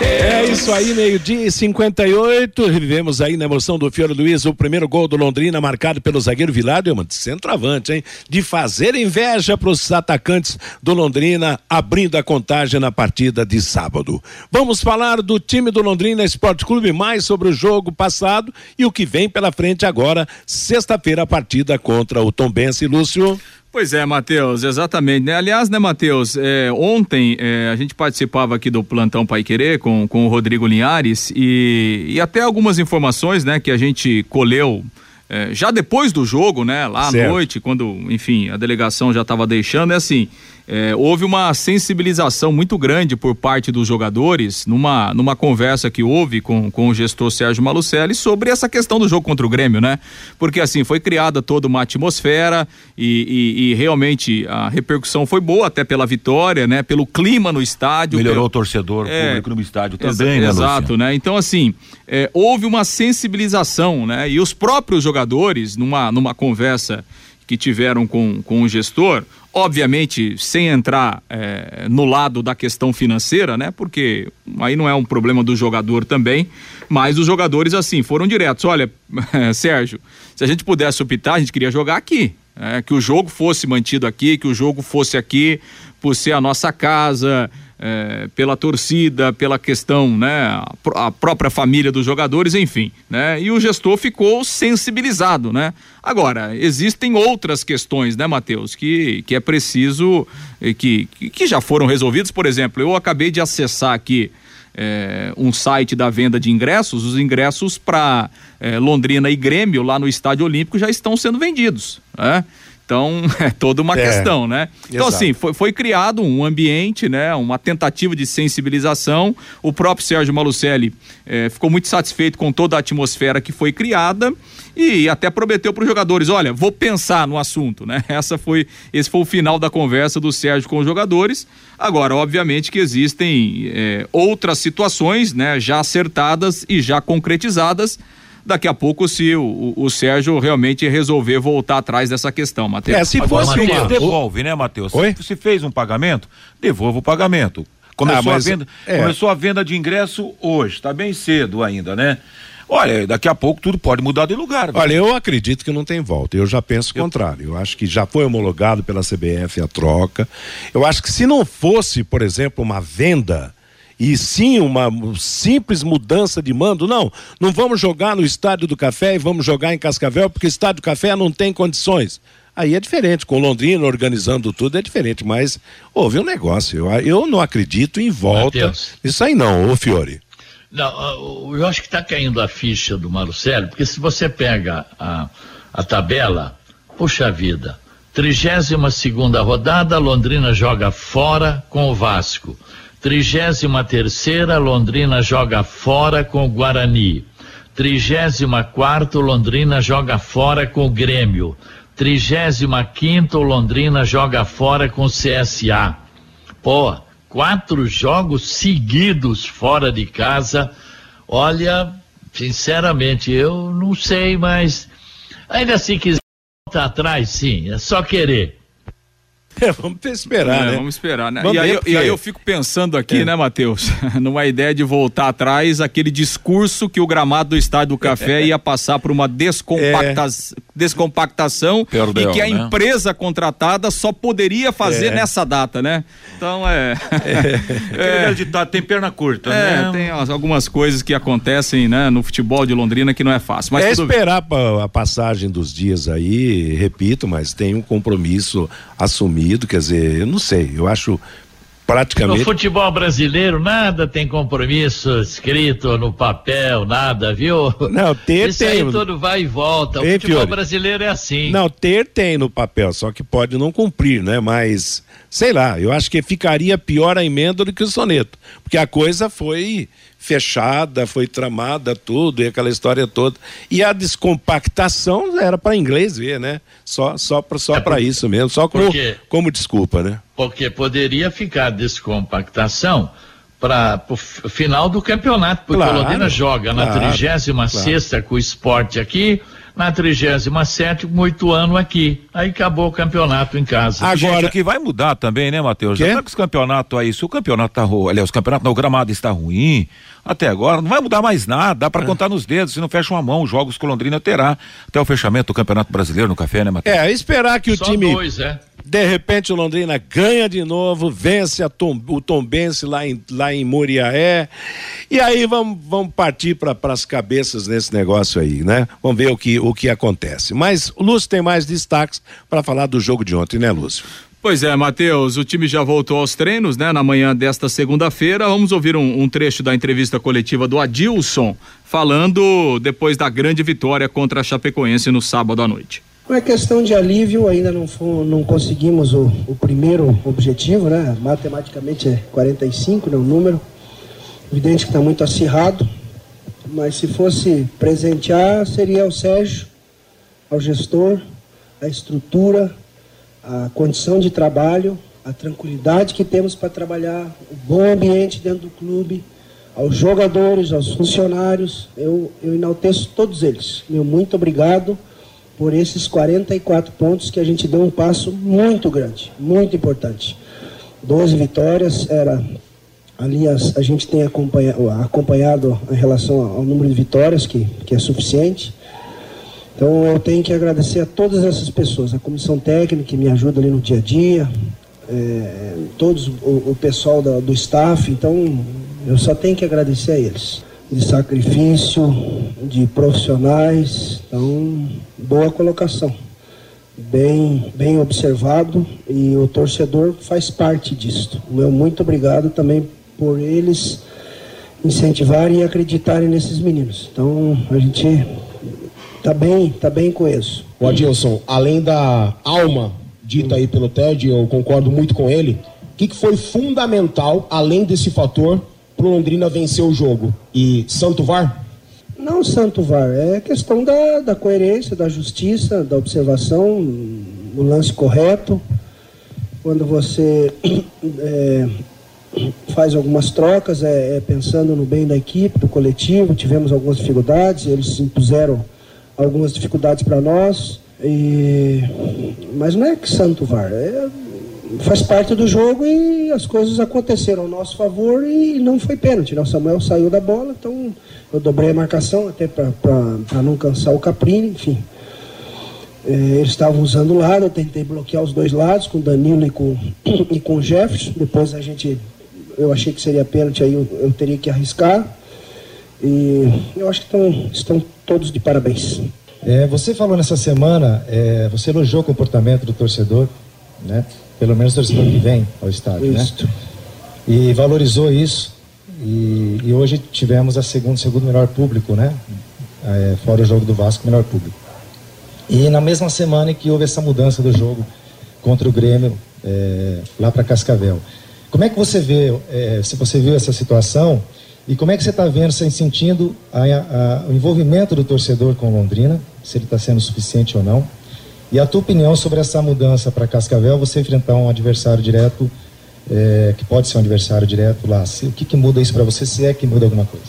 É isso aí, meio-dia e 58. Revivemos aí na emoção do Fiore Luiz o primeiro gol do Londrina, marcado pelo zagueiro Vilar, uma de centroavante, hein? De fazer inveja para os atacantes do Londrina, abrindo a contagem na partida de sábado. Vamos falar do time do Londrina Esporte Clube, mais sobre o jogo passado e o que vem pela frente agora, sexta-feira, a partida contra o Tombense, Lúcio. Pois é, Matheus, exatamente. Né? Aliás, né, Matheus, é, ontem é, a gente participava aqui do Plantão Pai Querer com, com o Rodrigo Linhares e, e até algumas informações né, que a gente colheu é, já depois do jogo, né, lá certo. à noite, quando, enfim, a delegação já estava deixando, é assim, é, houve uma sensibilização muito grande por parte dos jogadores numa, numa conversa que houve com, com o gestor Sérgio Malucelli sobre essa questão do jogo contra o Grêmio, né? Porque assim, foi criada toda uma atmosfera e, e, e realmente a repercussão foi boa até pela vitória, né? Pelo clima no estádio. Melhorou pelo... o torcedor, É, público no estádio também, né, Exato, né? Então, assim, é, houve uma sensibilização, né? E os próprios jogadores, numa, numa conversa que tiveram com, com o gestor, obviamente sem entrar é, no lado da questão financeira, né? Porque aí não é um problema do jogador também, mas os jogadores, assim, foram diretos. Olha, Sérgio, se a gente pudesse optar, a gente queria jogar aqui. né? que o jogo fosse mantido aqui, que o jogo fosse aqui, por ser a nossa casa, é, pela torcida, pela questão, né, a, a própria família dos jogadores, enfim, né, e o gestor ficou sensibilizado, né. Agora, existem outras questões, né, Matheus, que, que é preciso, eh, que, que- já foram resolvidas, por exemplo, eu acabei de acessar aqui é, um site da venda de ingressos, os ingressos para Londrina e Grêmio lá no Estádio Olímpico já estão sendo vendidos, né? Então, é toda uma É, questão, né? Então, exato. assim, foi, foi criado um ambiente, né? Uma tentativa de sensibilização. O próprio Sérgio Malucelli eh, ficou muito satisfeito com toda a atmosfera que foi criada e até prometeu para os jogadores, olha, vou pensar no assunto, né? Essa foi, esse foi o final da conversa do Sérgio com os jogadores. Agora, obviamente que existem eh, outras situações, né? Já acertadas e já concretizadas. Daqui a pouco, se o, o- o Sérgio realmente resolver voltar atrás dessa questão, Matheus. É, se Agora, fosse Matheus, uma- devolve, né, Matheus? Se, se fez um pagamento, devolva o pagamento. Começou, Ah, mas- a venda, é. começou a venda de ingresso hoje, tá bem cedo ainda, né? Olha, daqui a pouco tudo pode mudar de lugar. viu? Olha, eu acredito que não tem volta. Eu já penso o contrário. Eu acho que já foi homologado pela CBF a troca. Eu acho que se não fosse, por exemplo, uma venda e sim uma simples mudança de mando, não, não vamos jogar no Estádio do Café e vamos jogar em Cascavel porque o Estádio do Café não tem condições. Aí é diferente, com Londrina organizando tudo é diferente, mas houve um negócio. Eu, eu não acredito em volta. Matheus. Isso aí não, ô Fiore. Não, ah, eu acho que está caindo a ficha do Marcelo, porque se você pega a, a tabela, puxa vida, 32 segunda rodada, Londrina joga fora com o Vasco. 33 terceira, Londrina joga fora com o Guarani. 34 quarto, Londrina joga fora com o Grêmio. 35 quinto, Londrina joga fora com o CSA. Pô, quatro jogos seguidos fora de casa. Olha, sinceramente, eu não sei, mas ainda se quiser voltar atrás, sim, é só querer. É, vamos esperar, É, né? Vamos esperar, né? Vamos e, aí, eu- e porque- aí eu fico pensando aqui, É. né, Matheus? Numa ideia de voltar atrás, aquele discurso que o gramado do Estádio do Café ia passar por uma descompacta... descompactação Perdeu, e que a né? empresa contratada só poderia fazer É. nessa data, né? Então é. Aquele velho ditado tem perna curta, É, né? tem as- algumas coisas que acontecem né, no futebol de Londrina que não é fácil. Mas é tudo esperar a passagem dos dias aí, repito, mas tem um compromisso assumido, quer dizer, eu não sei, eu acho No praticamente. futebol brasileiro, nada tem compromisso escrito no papel, nada, viu? Não, ter Isso aí tem. tudo vai e volta. O Hein, futebol Fiore? brasileiro é assim. Não, ter tem no papel, só que pode não cumprir, né? Mas, sei lá, eu acho que ficaria pior a emenda do que o soneto. Porque a coisa foi fechada, foi tramada, tudo, e aquela história toda. E a descompactação era para inglês ver, né? Só, só para só É por- isso mesmo, só como, porque- como desculpa, né? Porque poderia ficar descompactação para o final do campeonato, porque Claro, o Londrina joga na claro, 36 com o esporte aqui, na 37 com o Ituano aqui. Aí acabou o campeonato em casa. Agora, o que vai mudar também, né, Matheus? Já tá com os campeonatos aí, se o campeonato tá ruim, aliás, o campeonato não, o gramado está ruim, até agora, não vai mudar mais nada, dá É. pra contar nos dedos, se não fecha uma mão, os jogos que o Londrina terá até o fechamento do Campeonato Brasileiro no café, né, Matheus? É, esperar que o Só time. dois, é. De repente o Londrina ganha de novo, vence Tom, o Tombense lá em, lá em Muriaé. E aí vamos, vamos partir para as cabeças nesse negócio aí, né? Vamos ver o que, o que acontece. Mas o Lúcio tem mais destaques para falar do jogo de ontem, né, Lúcio? Pois é, Matheus, o time já voltou aos treinos, né? Na manhã desta segunda-feira. Vamos ouvir um, um trecho da entrevista coletiva do Adilson, falando depois da grande vitória contra a Chapecoense no sábado à noite. Não é questão de alívio, ainda não, não conseguimos o, o, primeiro objetivo, né? Matematicamente é 45, né? O número. Evidente que está muito acirrado, mas se fosse presentear, seria ao Sérgio, ao gestor, a estrutura, a condição de trabalho, a tranquilidade que temos para trabalhar, o bom ambiente dentro do clube, aos jogadores, aos funcionários. Eu, eu enalteço todos eles. Meu muito obrigado por esses 44 pontos que a gente deu um passo muito grande, muito importante. 12 vitórias, era ali as, a gente tem acompanhado, acompanhado em relação ao número de vitórias, que, que é suficiente. Então eu tenho que agradecer a todas essas pessoas, a comissão técnica que me ajuda ali no dia a dia, é, todos o, o pessoal da, do staff, então eu só tenho que agradecer a eles de sacrifício, de profissionais. Então, boa colocação. Bem, bem observado e o torcedor faz parte disso. Meu muito obrigado também por eles incentivarem e acreditarem nesses meninos. Então, a gente tá bem, tá bem coeso. O Adilson, além da alma dita aí pelo Ted, eu concordo muito com ele. O que, que foi fundamental, além desse fator, pro Londrina vencer o jogo? E Santo VAR? Não Santo VAR, é questão da, da coerência, da justiça, da observação, o lance correto. Quando você é, faz algumas trocas, é, é, pensando no bem da equipe, do coletivo, tivemos algumas dificuldades, eles impuseram algumas dificuldades para nós. E... Mas não é que santo VAR, é faz parte do jogo e as coisas aconteceram ao nosso favor e não foi pênalti. O Samuel saiu da bola, então eu dobrei a marcação até para não cansar o Caprini, enfim. É, eles estavam usando o lado, eu tentei bloquear os dois lados, com o Danilo e com, e com o Jefferson. Depois a gente, eu achei que seria pênalti, aí eu, eu teria que arriscar. E eu acho que tão, estão todos de parabéns. É, você falou nessa semana, é, você elogiou o comportamento do torcedor, né? Pelo menos torcedor que vem ao estádio, né? isso. né? E valorizou isso. E, e, hoje tivemos a segundo, segundo melhor público, né? É, fora o jogo do Vasco, melhor público. E na mesma semana que houve essa mudança do jogo contra o Grêmio é, lá para Cascavel. Como é que você vê, é, se você viu essa situação e como é que você está vendo, você sentindo a, a, o envolvimento do torcedor com Londrina, se ele está sendo suficiente ou não? E a tua opinião sobre essa mudança para Cascavel, você enfrentar um adversário direto, é, que pode ser um adversário direto lá, se, o que, que muda isso para você, se é que muda alguma coisa?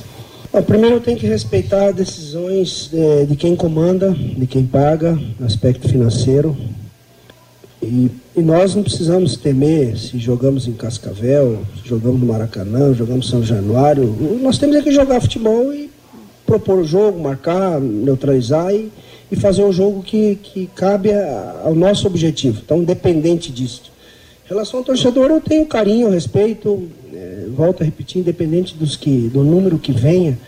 Bom, primeiro tenho que respeitar decisões de, é, de quem comanda, de quem paga, aspecto financeiro. E, e, nós não precisamos temer se jogamos em Cascavel, se jogamos no Maracanã, jogamos em São Januário. Nós temos é que jogar futebol e propor o jogo, marcar, neutralizar e, e fazer um jogo que, que cabe a, ao nosso objetivo. Então, independente disso. Em relação ao torcedor, eu tenho carinho, respeito, é, volto a repetir, independente dos que, do número que venha,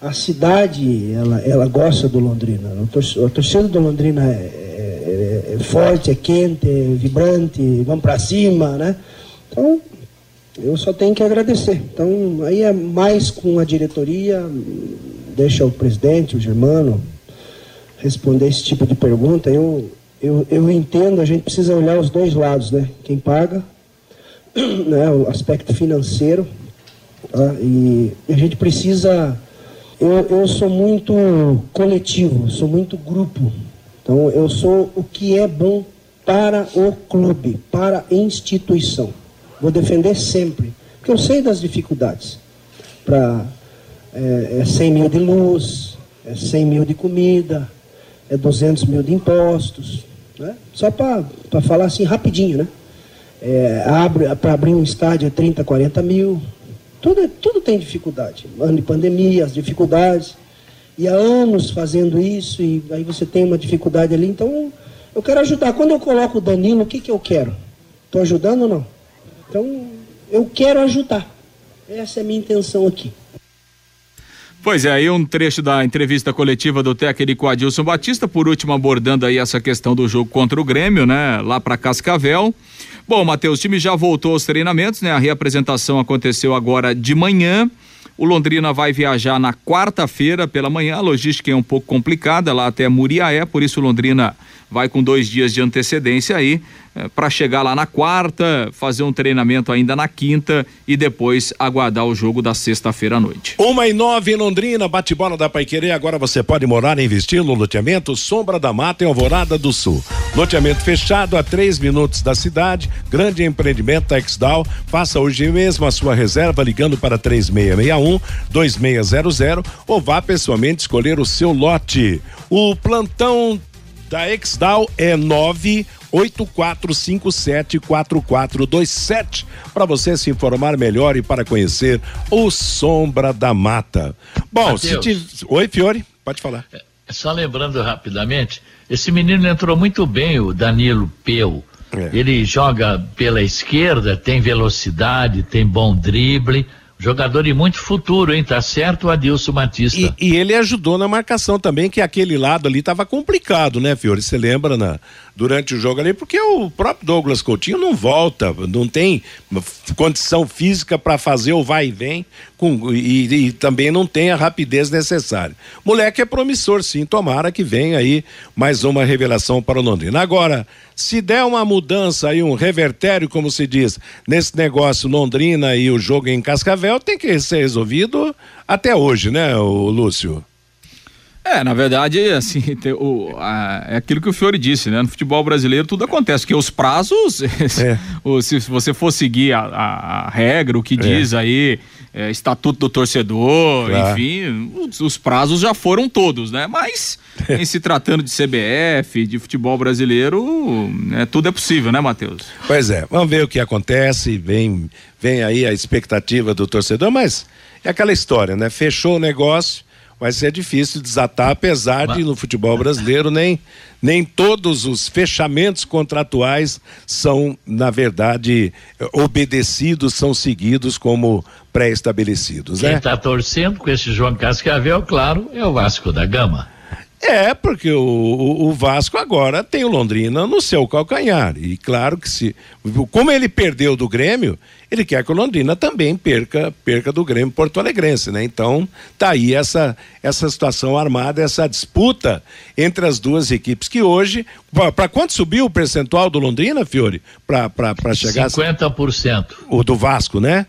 a cidade, ela, ela gosta do Londrina. A torcida do Londrina é, é, é, forte, é quente, é vibrante, vamos para cima, né? Então, eu só tenho que agradecer. Então, aí é mais com a diretoria, deixa o presidente, o Germano, responder esse tipo de pergunta. Eu, eu, eu entendo, a gente precisa olhar os dois lados, né? Quem paga, né? o aspecto financeiro, tá? e a gente precisa. Eu, eu sou muito coletivo, sou muito grupo. Então, eu sou o que é bom para o clube, para a instituição. Vou defender sempre, porque eu sei das dificuldades. Para é, é 100 mil de luz, é 100 mil de comida, é 200 mil de impostos. Né? Só para falar assim rapidinho, né? É, para abrir um estádio é 30, 40 mil. Tudo, tudo tem dificuldade. Ano de pandemia, as dificuldades. E há anos fazendo isso, e aí você tem uma dificuldade ali. Então, eu quero ajudar. Quando eu coloco o Danilo, o que, que eu quero? Estou ajudando ou não? Então, eu quero ajudar. Essa é a minha intenção aqui. Pois é, aí um trecho da entrevista coletiva do técnico Adilson Batista, por último abordando aí essa questão do jogo contra o Grêmio, né, lá para Cascavel. Bom, Matheus, o time já voltou aos treinamentos, né? A reapresentação aconteceu agora de manhã. O Londrina vai viajar na quarta-feira pela manhã. A logística é um pouco complicada lá até Muriaé, por isso o Londrina vai com dois dias de antecedência aí é, para chegar lá na quarta, fazer um treinamento ainda na quinta e depois aguardar o jogo da sexta-feira à noite. Uma e nove em Londrina, bate-bola da Paiquerê. Agora você pode morar e investir no loteamento Sombra da Mata em Alvorada do Sul. Loteamento fechado a três minutos da cidade, grande empreendimento Texdal. Faça hoje mesmo a sua reserva ligando para 3661 2600 ou vá pessoalmente escolher o seu lote. O plantão da Exdal é 984574427 para você se informar melhor e para conhecer o Sombra da Mata. Bom, se te... Oi, Fiore, pode falar. É, só lembrando rapidamente, esse menino entrou muito bem, o Danilo Peu. É. Ele joga pela esquerda, tem velocidade, tem bom drible Jogador de muito futuro, hein? Tá certo Adilson Batista. E, e, ele ajudou na marcação também, que aquele lado ali tava complicado, né, Fiore? Você lembra na, durante o jogo ali? Porque o próprio Douglas Coutinho não volta, não tem condição física para fazer o vai e vem com, e, e, também não tem a rapidez necessária. Moleque é promissor, sim. Tomara que venha aí mais uma revelação para o Londrina. Agora, se der uma mudança aí, um revertério, como se diz, nesse negócio Londrina e o jogo em Cascavel, tem que ser resolvido até hoje, né, o Lúcio? É, na verdade, assim, o, a, é aquilo que o Fiore disse, né? No futebol brasileiro tudo acontece, porque os prazos, é. o, se você for seguir a, a, a regra, o que é. diz aí, é, estatuto do torcedor, claro. enfim, os, os, prazos já foram todos, né? Mas, em se tratando de CBF, de futebol brasileiro, né, tudo é possível, né, Matheus? Pois é, vamos ver o que acontece, vem, vem aí a expectativa do torcedor, mas é aquela história, né? Fechou o negócio vai ser difícil desatar, apesar de no futebol brasileiro nem, nem todos os fechamentos contratuais são, na verdade, obedecidos, são seguidos como pré-estabelecidos. Quem está né? Tá torcendo com esse João Cascavel, claro, é o Vasco da Gama. É, porque o, o, Vasco agora tem o Londrina no seu calcanhar. E claro que se. Como ele perdeu do Grêmio, ele quer que o Londrina também perca, perca do Grêmio Porto Alegrense, né? Então, tá aí essa, essa situação armada, essa disputa entre as duas equipes, que hoje. Para quanto subiu o percentual do Londrina, Fiore? Para chegar. 50%. A... O do Vasco, né?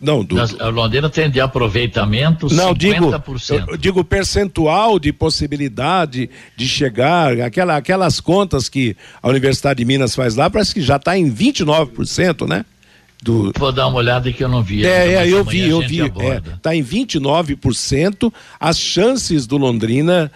Não, do, a Londrina tem de aproveitamento não, 50%. Digo, digo percentual de possibilidade de chegar, aquela, aquelas contas que a Universidade de Minas faz lá, parece que já está em 29%, né? Do... Vou dar uma olhada que eu não vi. É, é eu vi, eu vi. Está é, tá em 29% as chances do Londrina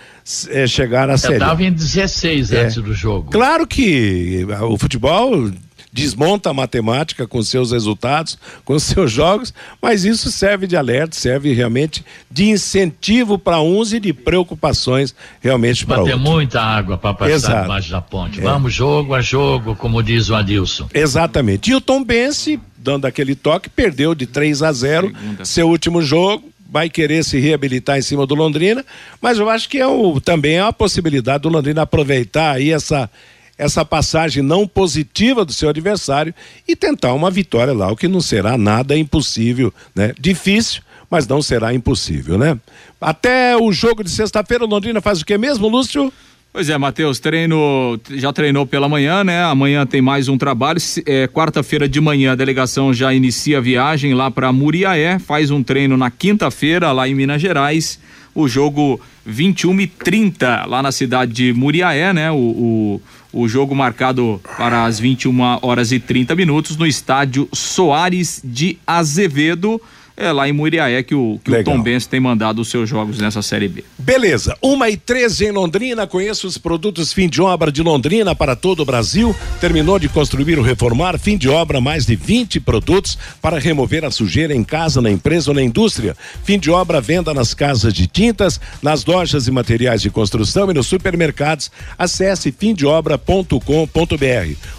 é, chegar a série. Estava em 16 é. antes do jogo. Claro que o futebol desmonta a matemática com seus resultados, com seus jogos, mas isso serve de alerta, serve realmente de incentivo para uns e de preocupações realmente para outros. ter muita água para passar Exato. debaixo da ponte. É. Vamos jogo a jogo, como diz o Adilson. Exatamente. E o Tom Bense, dando aquele toque, perdeu de 3 a 0 Segunda. seu último jogo, vai querer se reabilitar em cima do Londrina, mas eu acho que é o, também é uma possibilidade do Londrina aproveitar aí essa essa passagem não positiva do seu adversário e tentar uma vitória lá, o que não será nada impossível, né? Difícil, mas não será impossível, né? Até o jogo de sexta-feira, o Londrina faz o que mesmo, Lúcio? Pois é, Matheus, treino, já treinou pela manhã, né? Amanhã tem mais um trabalho. É, Quarta-feira de manhã a delegação já inicia a viagem lá para Muriaé, faz um treino na quinta-feira lá em Minas Gerais. O jogo 21 e 30 lá na cidade de Muriaé, né? O, o o jogo marcado para as 21 horas e 30 minutos no estádio Soares de Azevedo é lá em Muriaé que o, que o Tom Benz tem mandado os seus jogos nessa Série B. Beleza, uma e treze em Londrina, conheça os produtos fim de obra de Londrina para todo o Brasil, terminou de construir ou reformar, fim de obra, mais de 20 produtos para remover a sujeira em casa, na empresa ou na indústria, fim de obra, venda nas casas de tintas, nas lojas e materiais de construção e nos supermercados, acesse fimdeobra.com.br.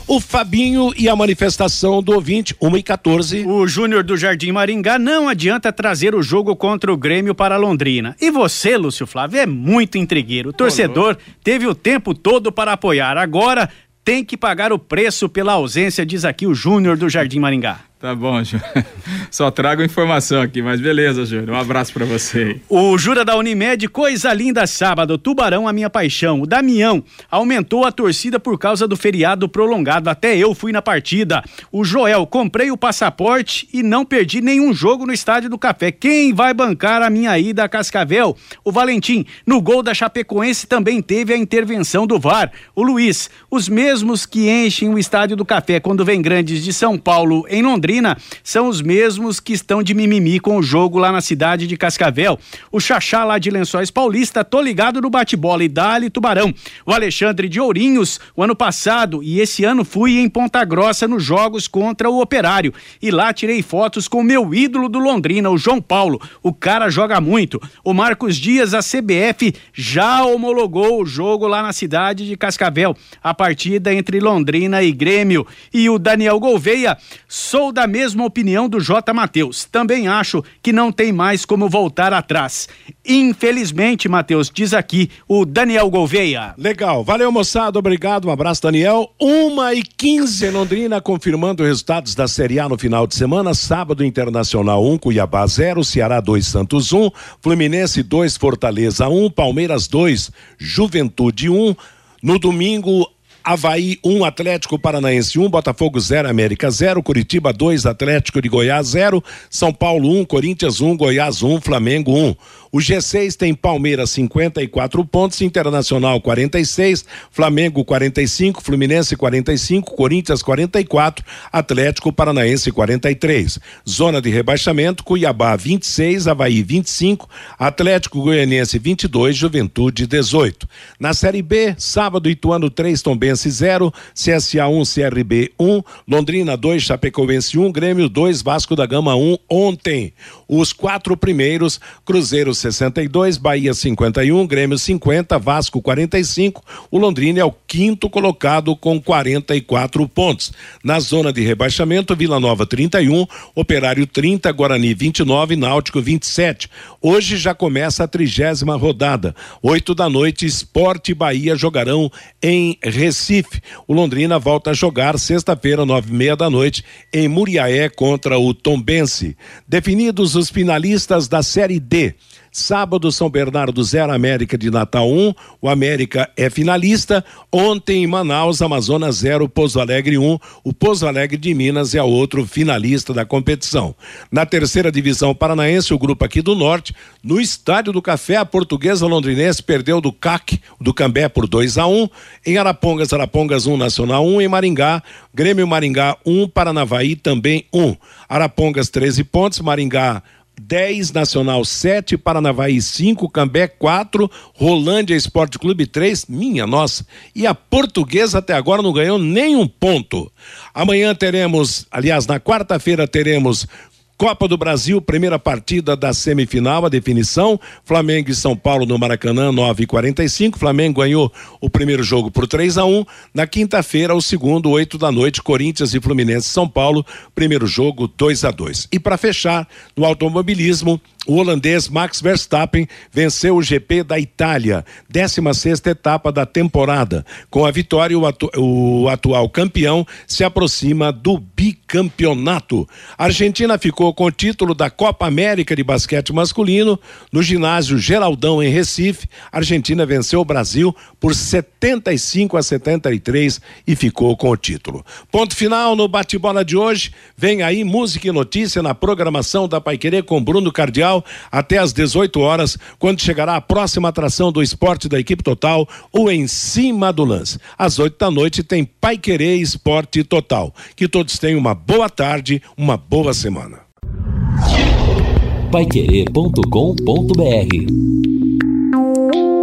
O Fabinho e a manifestação do ouvinte, uma e 14. O Júnior do Jardim Maringá não não adianta trazer o jogo contra o Grêmio para Londrina. E você, Lúcio Flávio, é muito intrigueiro. O torcedor teve o tempo todo para apoiar. Agora tem que pagar o preço pela ausência, diz aqui o Júnior do Jardim Maringá. Tá bom, Júnior. Só trago informação aqui, mas beleza, Júnior. Um abraço para você. O Jura da Unimed, coisa linda sábado. Tubarão, a minha paixão. O Damião aumentou a torcida por causa do feriado prolongado. Até eu fui na partida. O Joel, comprei o passaporte e não perdi nenhum jogo no Estádio do Café. Quem vai bancar a minha ida a Cascavel? O Valentim, no gol da Chapecoense também teve a intervenção do VAR. O Luiz, os mesmos que enchem o Estádio do Café quando vem grandes de São Paulo em Londrina São os mesmos que estão de mimimi com o jogo lá na cidade de Cascavel. O Xaxá lá de Lençóis Paulista, tô ligado no bate-bola e dali Tubarão. O Alexandre de Ourinhos, o ano passado e esse ano fui em Ponta Grossa nos jogos contra o Operário e lá tirei fotos com meu ídolo do Londrina, o João Paulo. O cara joga muito. O Marcos Dias, a CBF já homologou o jogo lá na cidade de Cascavel, a partida entre Londrina e Grêmio. E o Daniel Gouveia, sou da mesma opinião do J. Matheus. Também acho que não tem mais como voltar atrás. Infelizmente, Matheus, diz aqui o Daniel Gouveia. Legal, valeu moçada, obrigado, um abraço Daniel. Uma e quinze Londrina confirmando resultados da Série A no final de semana, sábado Internacional 1, um, Cuiabá 0, Ceará 2, Santos 1, um, Fluminense 2, Fortaleza 1, um, Palmeiras 2, Juventude 1, no domingo, Havaí 1, um, Atlético Paranaense 1, um, Botafogo 0, América 0, Curitiba 2, Atlético de Goiás 0, São Paulo 1, um, Corinthians 1, Goiás 1, Flamengo 1. O G6 tem Palmeiras 54 pontos, Internacional 46, Flamengo 45, Fluminense 45, Corinthians 44, Atlético Paranaense 43. Zona de rebaixamento: Cuiabá 26, Havaí 25, Atlético Goianiense 22, Juventude 18. Na Série B, sábado Ituano 3, Tombense 0, CSA 1, CRB 1, Londrina 2, Chapecoense 1, Grêmio 2, Vasco da Gama 1 ontem. Os quatro primeiros, Cruzeiro 62, Bahia 51, Grêmio 50, Vasco 45. O Londrina é o quinto colocado com 44 pontos. Na zona de rebaixamento, Vila Nova 31, Operário 30, Guarani 29, Náutico 27. Hoje já começa a trigésima rodada. Oito da noite, Esporte Bahia jogarão em Recife. O Londrina volta a jogar sexta-feira, nove e meia da noite, em Muriaé contra o Tombense. Definidos os finalistas da Série D. Sábado, São Bernardo 0, América de Natal 1. Um. O América é finalista. Ontem, em Manaus, Amazonas 0, Pouso Alegre 1. Um. O Pouso Alegre de Minas é outro finalista da competição. Na terceira divisão paranaense, o grupo aqui do Norte, no Estádio do Café, a portuguesa londrinense perdeu do CAC, do Cambé, por 2 a 1 um. Em Arapongas, Arapongas 1, um, Nacional 1. Um. Em Maringá, Grêmio Maringá 1, um. Paranavaí também 1. Um. Arapongas 13 pontos, Maringá 10, Nacional 7, Paranavaí 5, Cambé 4, Rolândia Esporte Clube 3, minha nossa. E a portuguesa até agora não ganhou nenhum ponto. Amanhã teremos, aliás, na quarta-feira teremos Copa do Brasil, primeira partida da semifinal, a definição. Flamengo e São Paulo no Maracanã, 9 e 45 Flamengo ganhou o primeiro jogo por 3 a 1 Na quinta-feira, o segundo, 8 da noite, Corinthians e Fluminense São Paulo, primeiro jogo 2 a 2 E para fechar, no automobilismo, o holandês Max Verstappen venceu o GP da Itália, 16 etapa da temporada. Com a vitória, o, atu o atual campeão se aproxima do bicampeonato. A Argentina ficou com o título da Copa América de basquete masculino no ginásio Geraldão em Recife. A Argentina venceu o Brasil por 75 a 73 e ficou com o título. Ponto final no bate-bola de hoje. Vem aí música e notícia na programação da Paiquerê com Bruno Cardial até às 18 horas, quando chegará a próxima atração do esporte da equipe total, o Em Cima do Lance. Às 8 da noite tem Pai Querer Esporte Total. Que todos tenham uma boa tarde, uma boa semana. Paiquerê.com.br